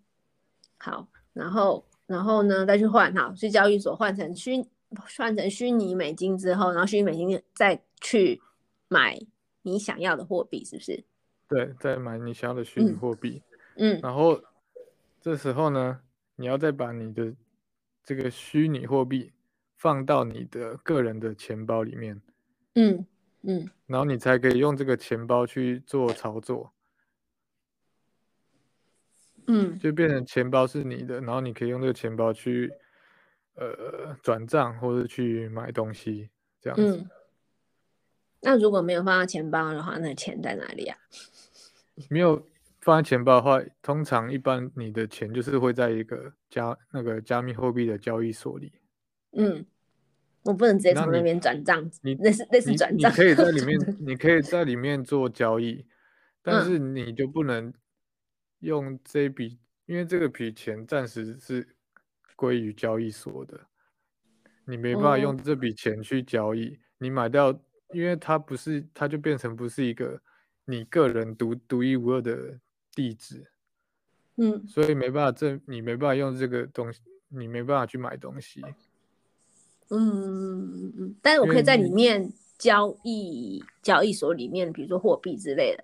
好。然后，然后呢，再去换哈，去交易所换成虚换成虚拟美金之后，然后虚拟美金再去买你想要的货币，是不是？对，再买你想要的虚拟货币。嗯。然后这时候呢，你要再把你的这个虚拟货币放到你的个人的钱包里面。嗯嗯。然后你才可以用这个钱包去做操作。嗯，就变成钱包是你的，然后你可以用这个钱包去，呃，转账或者去买东西这样子。嗯。那如果没有放在钱包的话，那钱在哪里啊？没有放在钱包的话，通常一般你的钱就是会在一个加那个加密货币的交易所里。嗯，我不能直接从那边转账，你那是那是转账。你可以在里面，你可以在里面做交易，但是你就不能。用这笔，因为这个笔钱暂时是归于交易所的，你没办法用这笔钱去交易。Oh. 你买到，因为它不是，它就变成不是一个你个人独独一无二的地址。嗯，所以没办法，这你没办法用这个东西，你没办法去买东西。嗯嗯嗯，但是我可以在里面交易，交易所里面，比如说货币之类的。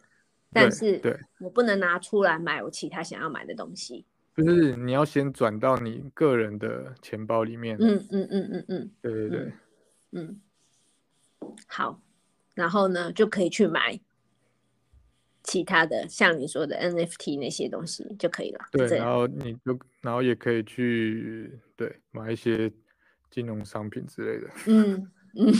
但是，对我不能拿出来买我其他想要买的东西。就是你要先转到你个人的钱包里面。嗯嗯嗯嗯嗯。对对对。嗯。好，然后呢，就可以去买其他的，像你说的 NFT 那些东西就可以了。对，然后你就，然后也可以去对买一些金融商品之类的。嗯嗯。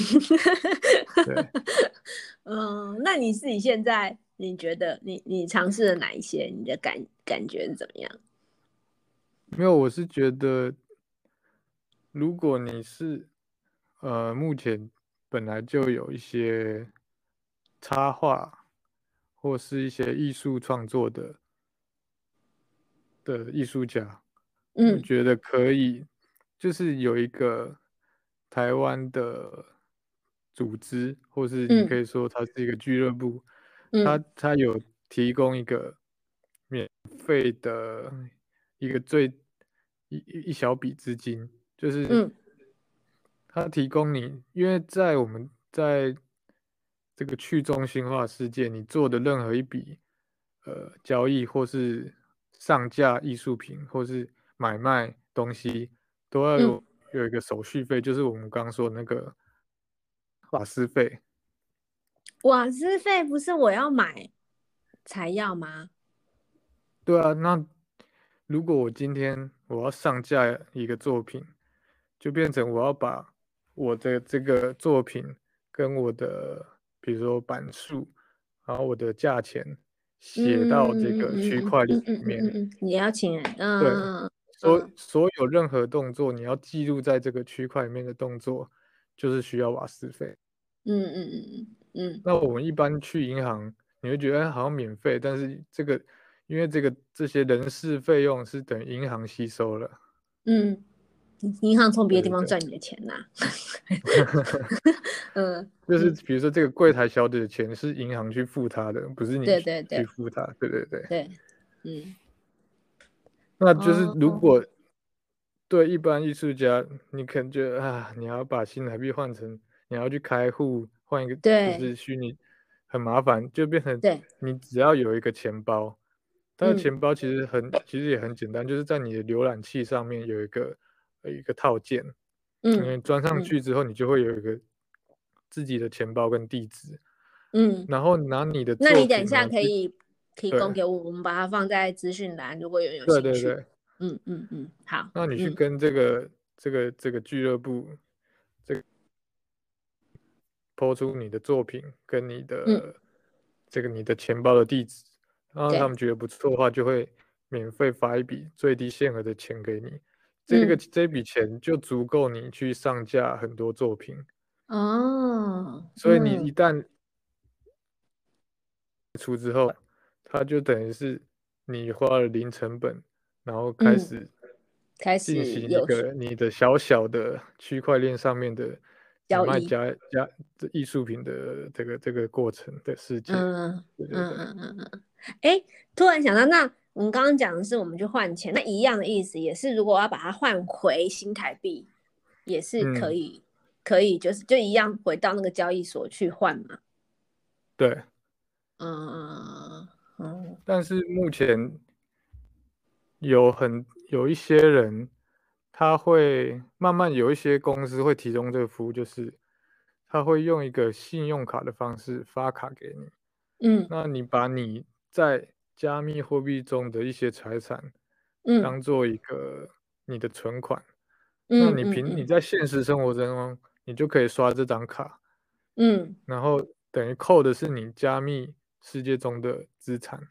对。嗯，那你自己现在？你觉得你你尝试了哪一些？你的感感觉是怎么样？没有，我是觉得，如果你是呃，目前本来就有一些插画或是一些艺术创作的的艺术家，嗯，我觉得可以，就是有一个台湾的组织，或是你可以说它是一个俱乐部。嗯。他他有提供一个免费的一个最一一小笔资金，就是他提供你，因为在我们在这个去中心化世界，你做的任何一笔呃交易或是上架艺术品或是买卖东西，都要有有一个手续费，就是我们刚刚说的那个瓦斯费。瓦斯费不是我要买才要吗？对啊，那如果我今天我要上架一个作品，就变成我要把我的这个作品跟我的，比如说版数，然后我的价钱写到这个区块里面，你要请人，嗯，对，所所有任何动作你要记录在这个区块里面的动作，就是需要瓦斯费。嗯嗯嗯嗯。嗯，那我们一般去银行，你会觉得好像免费，但是这个因为这个这些人事费用是等银行吸收了。嗯，银行从别的地方赚你的钱呐、啊。嗯，就是比如说这个柜台小姐的钱是银行去付她的，不是你去付他。对对对。对，嗯。那就是如果对一般艺术家，你可能觉得啊，你要把新台币换成，你要去开户换一个，就是虚拟，很麻烦，就变成你只要有一个钱包，它的钱包其实很，嗯、其实也很简单，就是在你的浏览器上面有一个一个套件，嗯，装上去之后，你就会有一个自己的钱包跟地址，嗯，然后拿你的，那你等一下可以提供给我，我们把它放在资讯栏，如果有有兴趣，对对对。嗯嗯嗯，好。那你去跟这个、嗯、这个这个俱乐部，这个抛出你的作品跟你的、嗯、这个你的钱包的地址，然后他们觉得不错的话，就会免费发一笔最低限额的钱给你。这个、嗯、这笔钱就足够你去上架很多作品。哦。所以你一旦出之后，它就等于是你花了零成本。然后开始开始进行一个你的小小的区块链上面的买卖加加艺术品的这个这个过程的事情。嗯嗯嗯嗯嗯。哎，突然想到，那我们刚刚讲的是我们去换钱，那一样的意思也是，如果我要把它换回新台币，也是可以、嗯、可以，就是就一样回到那个交易所去换嘛。对。嗯嗯嗯。但是目前。有很有一些人，他会慢慢有一些公司会提供这个服务，就是他会用一个信用卡的方式发卡给你。嗯，那你把你在加密货币中的一些财产，嗯，当做一个你的存款。嗯，那你凭你在现实生活中，你就可以刷这张卡。嗯，然后等于扣的是你加密世界中的资产。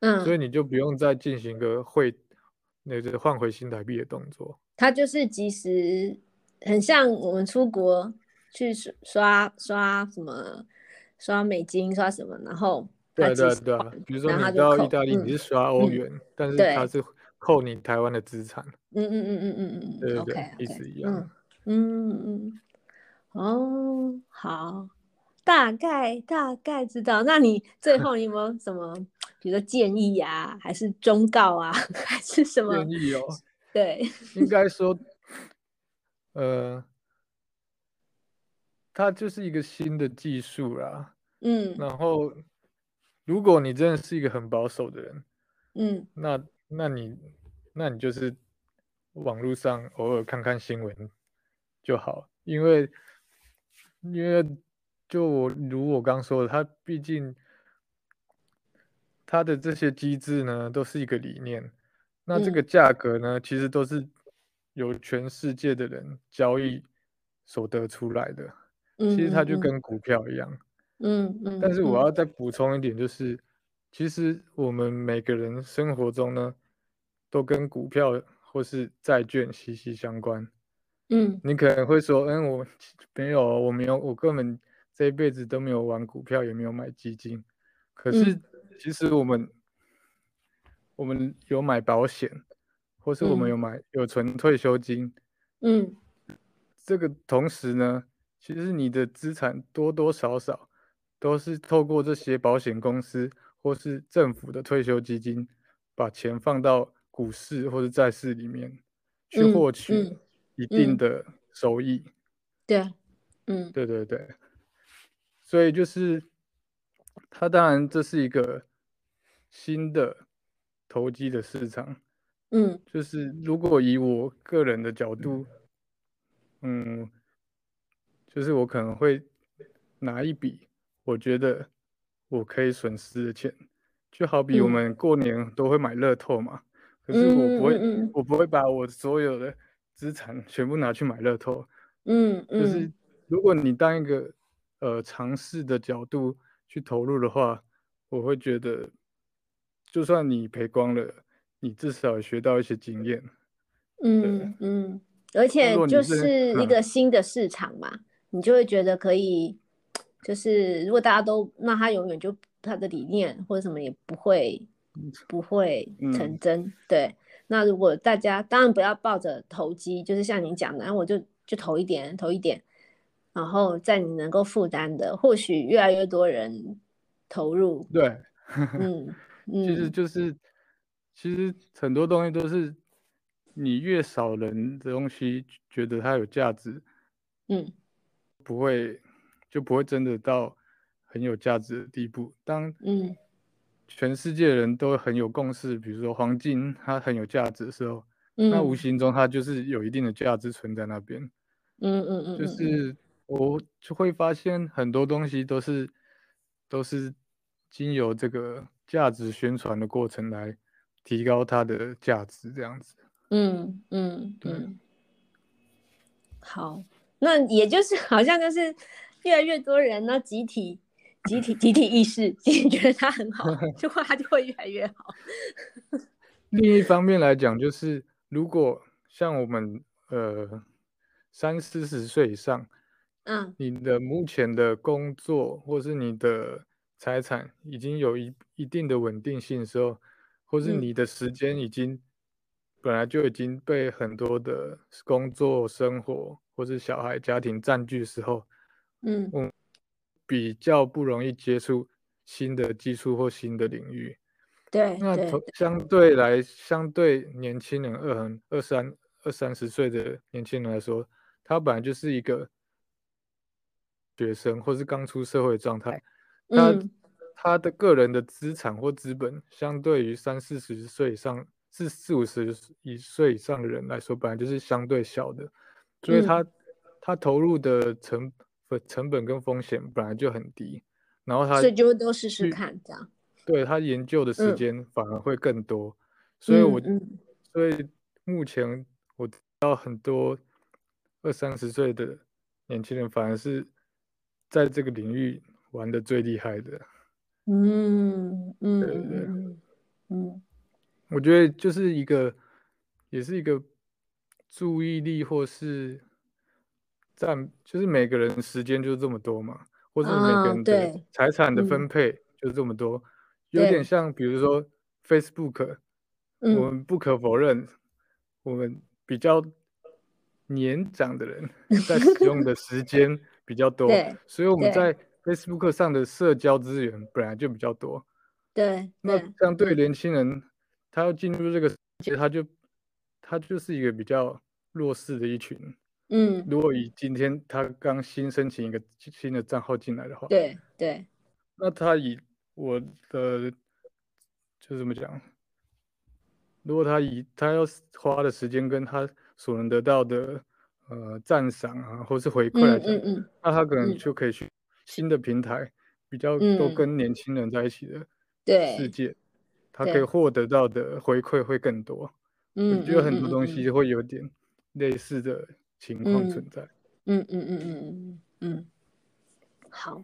嗯，所以你就不用再进行一个汇。那就是换回新台币的动作，它就是即时，很像我们出国去刷刷什么，刷美金刷什么，然后对对对，比如说你到意大利你是刷欧元，嗯、但是它是扣你台湾的资产，嗯嗯嗯嗯嗯嗯，对对对，okay, okay, 意思一样，嗯嗯嗯，哦，好，大概大概知道，那你最后你有没有什么？比如说建议呀、啊，还是忠告啊，还是什么建议哦？对，应该说，呃，它就是一个新的技术啦。嗯，然后如果你真的是一个很保守的人，嗯，那那你那你就是网络上偶尔看看新闻就好，因为因为就我如我刚说的，它毕竟。它的这些机制呢，都是一个理念。那这个价格呢，嗯、其实都是由全世界的人交易所得出来的。嗯、其实它就跟股票一样。嗯嗯嗯。但是我要再补充一点，就是、嗯、其实我们每个人生活中呢，都跟股票或是债券息息相关。嗯。你可能会说，嗯，我没有，我没有，我根本这一辈子都没有玩股票，也没有买基金。可是。嗯其实我们，我们有买保险，或是我们有买、嗯、有存退休金，嗯，这个同时呢，其实你的资产多多少少都是透过这些保险公司或是政府的退休基金，把钱放到股市或者债市里面去获取一定的收益。对、嗯，嗯，对对对，所以就是。它当然这是一个新的投机的市场，嗯，就是如果以我个人的角度，嗯，就是我可能会拿一笔我觉得我可以损失的钱，就好比我们过年都会买乐透嘛，可是我不会，我不会把我所有的资产全部拿去买乐透，嗯，就是如果你当一个呃尝试的角度。去投入的话，我会觉得，就算你赔光了，你至少学到一些经验。嗯嗯，而且就是一个新的市场嘛，嗯、你就会觉得可以，就是如果大家都，那他永远就他的理念或者什么也不会不会成真。嗯、对，那如果大家当然不要抱着投机，就是像你讲的，然后我就就投一点，投一点。然后在你能够负担的，或许越来越多人投入。对，嗯，嗯其实就是，其实很多东西都是你越少人的东西觉得它有价值，嗯，不会就不会真的到很有价值的地步。当嗯，全世界人都很有共识，比如说黄金它很有价值的时候，嗯，那无形中它就是有一定的价值存在那边。嗯嗯嗯，就是我就会发现很多东西都是都是经由这个价值宣传的过程来提高它的价值，这样子。嗯嗯嗯，好，那也就是好像就是越来越多人呢，集体集体集体意识，觉得它很好，就会它就会越来越好。另一方面来讲，就是如果像我们呃三四十岁以上，嗯，你的目前的工作或是你的财产已经有一一定的稳定性的时候，或是你的时间已经。本来就已经被很多的工作、生活或是小孩、家庭占据的时候，嗯，我比较不容易接触新的技术或新的领域。对，那相对来，相对年轻人二二三二三十岁的年轻人来说，他本来就是一个学生或是刚出社会的状态，他、嗯、他的个人的资产或资本，相对于三四十岁以上。是四五十一岁以上的人来说，本来就是相对小的，所以他、嗯、他投入的成成本跟风险本来就很低，然后他所以就都试试看这样，对他研究的时间反而会更多，嗯、所以我、嗯、所以目前我知道很多二三十岁的年轻人反而是在这个领域玩的最厉害的，嗯嗯，对对对，嗯。嗯我觉得就是一个，也是一个注意力，或是占，就是每个人时间就这么多嘛，或者每个人的财产的分配就这么多，有点像，比如说 Facebook，我们不可否认，我们比较年长的人 在使用的时间比较多，所以我们在 Facebook 上的社交资源本来就比较多，对，那。相对年轻人。他要进入这个世界，他就他就是一个比较弱势的一群。嗯，如果以今天他刚新申请一个新的账号进来的话，对对，那他以我的就这么讲，如果他以他要花的时间跟他所能得到的呃赞赏啊，或是回馈来讲，嗯嗯。嗯，那他可能就可以去新的平台，比较多跟年轻人在一起的世界。对。他可以获得到的回馈会更多，嗯，我觉得很多东西会有点类似的情况存在，嗯嗯嗯嗯嗯嗯，好，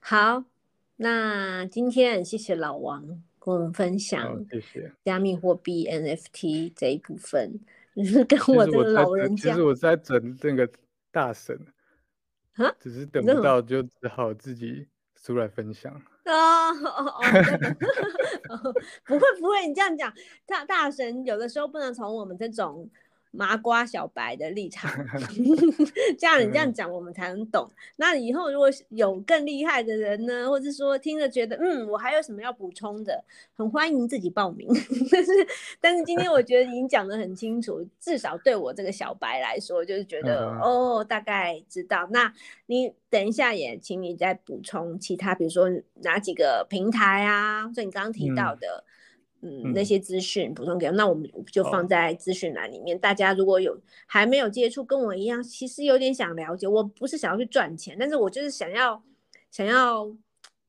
好，那今天谢谢老王跟我们分享，谢谢加密货币 NFT 这一部分，你是跟我这个老人家，其实我在整这个大神啊，只是等不到就只好自己出来分享。哦哦哦，不会不会，你这样讲，大大神有的时候不能从我们这种。麻瓜小白的立场，这样你这样讲我们才能懂。那以后如果有更厉害的人呢，或者说听着觉得嗯，我还有什么要补充的，很欢迎自己报名。但是但是今天我觉得已经讲得很清楚，至少对我这个小白来说，就是觉得哦，大概知道。那你等一下也请你再补充其他，比如说哪几个平台啊，就你刚刚提到的。嗯嗯，那些资讯补充给，那我们就放在资讯栏里面。大家如果有还没有接触，跟我一样，其实有点想了解。我不是想要去赚钱，但是我就是想要想要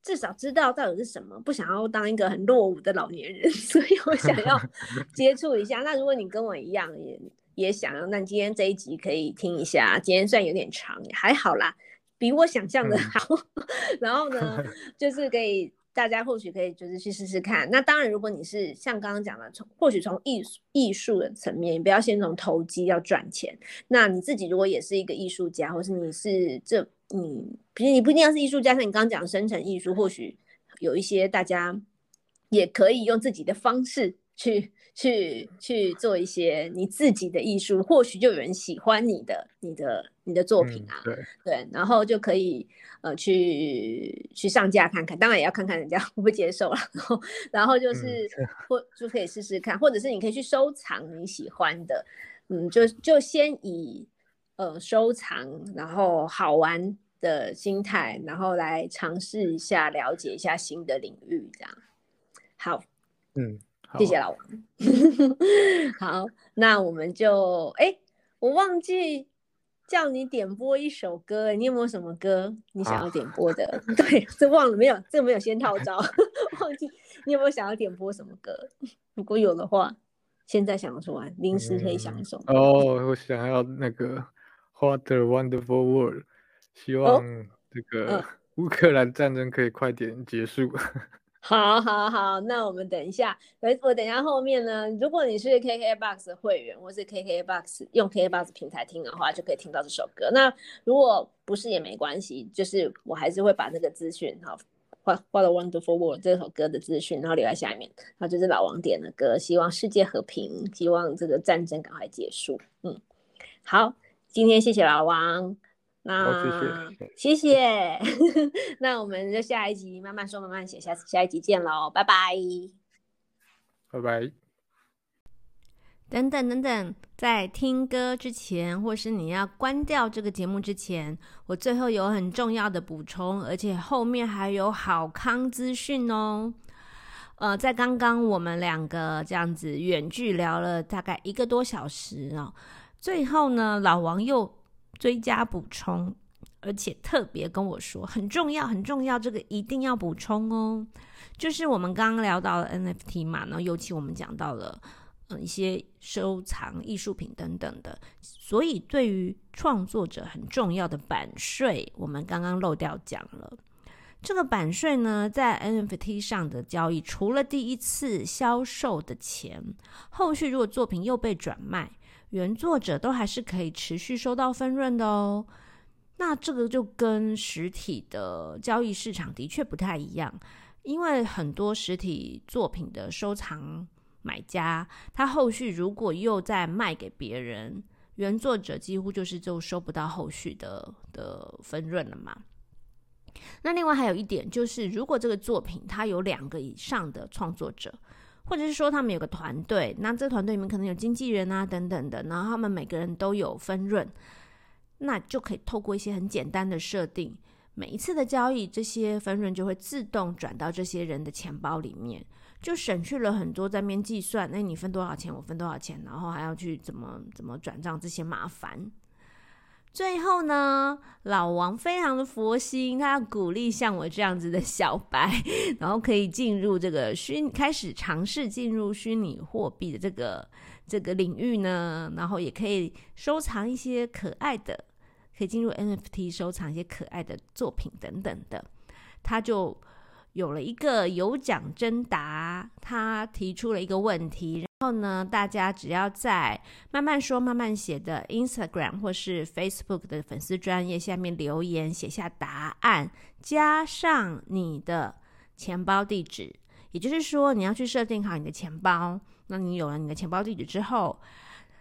至少知道到底是什么，不想要当一个很落伍的老年人，所以我想要 接触一下。那如果你跟我一样也也想要，那今天这一集可以听一下。今天虽然有点长，还好啦，比我想象的好。然后呢，就是可以。大家或许可以就是去试试看。那当然，如果你是像刚刚讲的，从或许从艺术艺术的层面，你不要先从投机要赚钱。那你自己如果也是一个艺术家，或是你是这你，比如你不一定要是艺术家，像你刚刚讲生成艺术，或许有一些大家也可以用自己的方式去去去做一些你自己的艺术，或许就有人喜欢你的你的你的作品啊，嗯、对。对，然后就可以呃去去上架看看，当然也要看看人家 会不会接受了，然后然后就是、嗯、或就可以试试看，或者是你可以去收藏你喜欢的，嗯，就就先以呃收藏然后好玩的心态，然后来尝试一下了解一下新的领域，这样。好，嗯。谢谢老王。好，那我们就哎，我忘记叫你点播一首歌，你有没有什么歌你想要点播的？啊、对，这忘了没有，这没有先套招，忘记你有没有想要点播什么歌？如果有的话，现在想出来，临时可以想一首、嗯。哦，我想要那个《What a Wonderful World》，希望这个乌克兰战争可以快点结束。哦嗯好，好，好，那我们等一下，我等一下后面呢，如果你是 KKBOX 的会员，或是 KKBOX 用 KKBOX 平台听的话，就可以听到这首歌。那如果不是也没关系，就是我还是会把那个资讯，好，What What a Wonderful World 这首歌的资讯，然后留在下面。然后就是老王点的歌，希望世界和平，希望这个战争赶快结束。嗯，好，今天谢谢老王。那、哦、谢谢，谢谢。那我们就下一集慢慢说，慢慢写，下次下一集见喽，拜拜，拜拜。等等等等，在听歌之前，或是你要关掉这个节目之前，我最后有很重要的补充，而且后面还有好康资讯哦。呃，在刚刚我们两个这样子远距聊了大概一个多小时哦，最后呢，老王又。追加补充，而且特别跟我说很重要，很重要，这个一定要补充哦。就是我们刚刚聊到了 NFT 嘛，然后尤其我们讲到了嗯一些收藏艺术品等等的，所以对于创作者很重要的版税，我们刚刚漏掉讲了。这个版税呢，在 NFT 上的交易，除了第一次销售的钱，后续如果作品又被转卖。原作者都还是可以持续收到分润的哦。那这个就跟实体的交易市场的确不太一样，因为很多实体作品的收藏买家，他后续如果又再卖给别人，原作者几乎就是就收不到后续的的分润了嘛。那另外还有一点就是，如果这个作品它有两个以上的创作者。或者是说他们有个团队，那这个团队里面可能有经纪人啊等等的，然后他们每个人都有分润，那就可以透过一些很简单的设定，每一次的交易，这些分润就会自动转到这些人的钱包里面，就省去了很多在面计算，那你分多少钱，我分多少钱，然后还要去怎么怎么转账这些麻烦。最后呢，老王非常的佛心，他要鼓励像我这样子的小白，然后可以进入这个虚，开始尝试进入虚拟货币的这个这个领域呢，然后也可以收藏一些可爱的，可以进入 NFT 收藏一些可爱的作品等等的，他就。有了一个有奖征答，他提出了一个问题，然后呢，大家只要在慢慢说慢慢写的 Instagram 或是 Facebook 的粉丝专页下面留言，写下答案，加上你的钱包地址，也就是说你要去设定好你的钱包。那你有了你的钱包地址之后，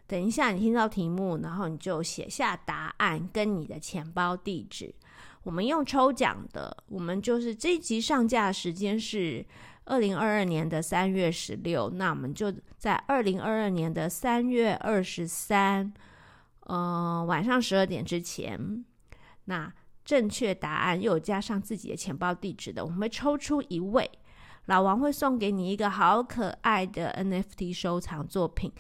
等一下你听到题目，然后你就写下答案跟你的钱包地址。我们用抽奖的，我们就是这一集上架时间是二零二二年的三月十六，那我们就在二零二二年的三月二十三，呃，晚上十二点之前，那正确答案又加上自己的钱包地址的，我们会抽出一位，老王会送给你一个好可爱的 NFT 收藏作品，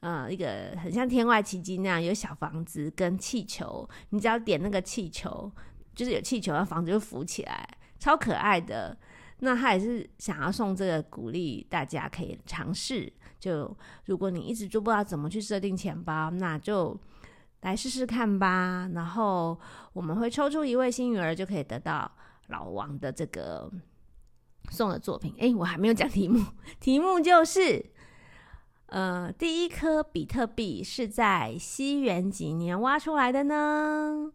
呃，一个很像天外奇迹那样，有小房子跟气球，你只要点那个气球。就是有气球，的房子就浮起来，超可爱的。那他也是想要送这个鼓励，大家可以尝试。就如果你一直都不知道怎么去设定钱包，那就来试试看吧。然后我们会抽出一位幸运儿，就可以得到老王的这个送的作品。诶，我还没有讲题目，题目就是，呃，第一颗比特币是在西元几年挖出来的呢？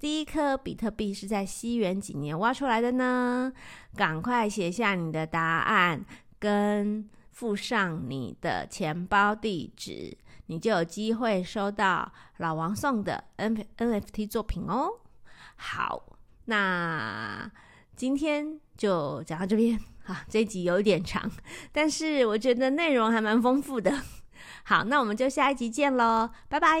第一颗比特币是在西元几年挖出来的呢？赶快写下你的答案跟附上你的钱包地址，你就有机会收到老王送的 N NFT 作品哦。好，那今天就讲到这边啊，这一集有一点长，但是我觉得内容还蛮丰富的。好，那我们就下一集见喽，拜拜。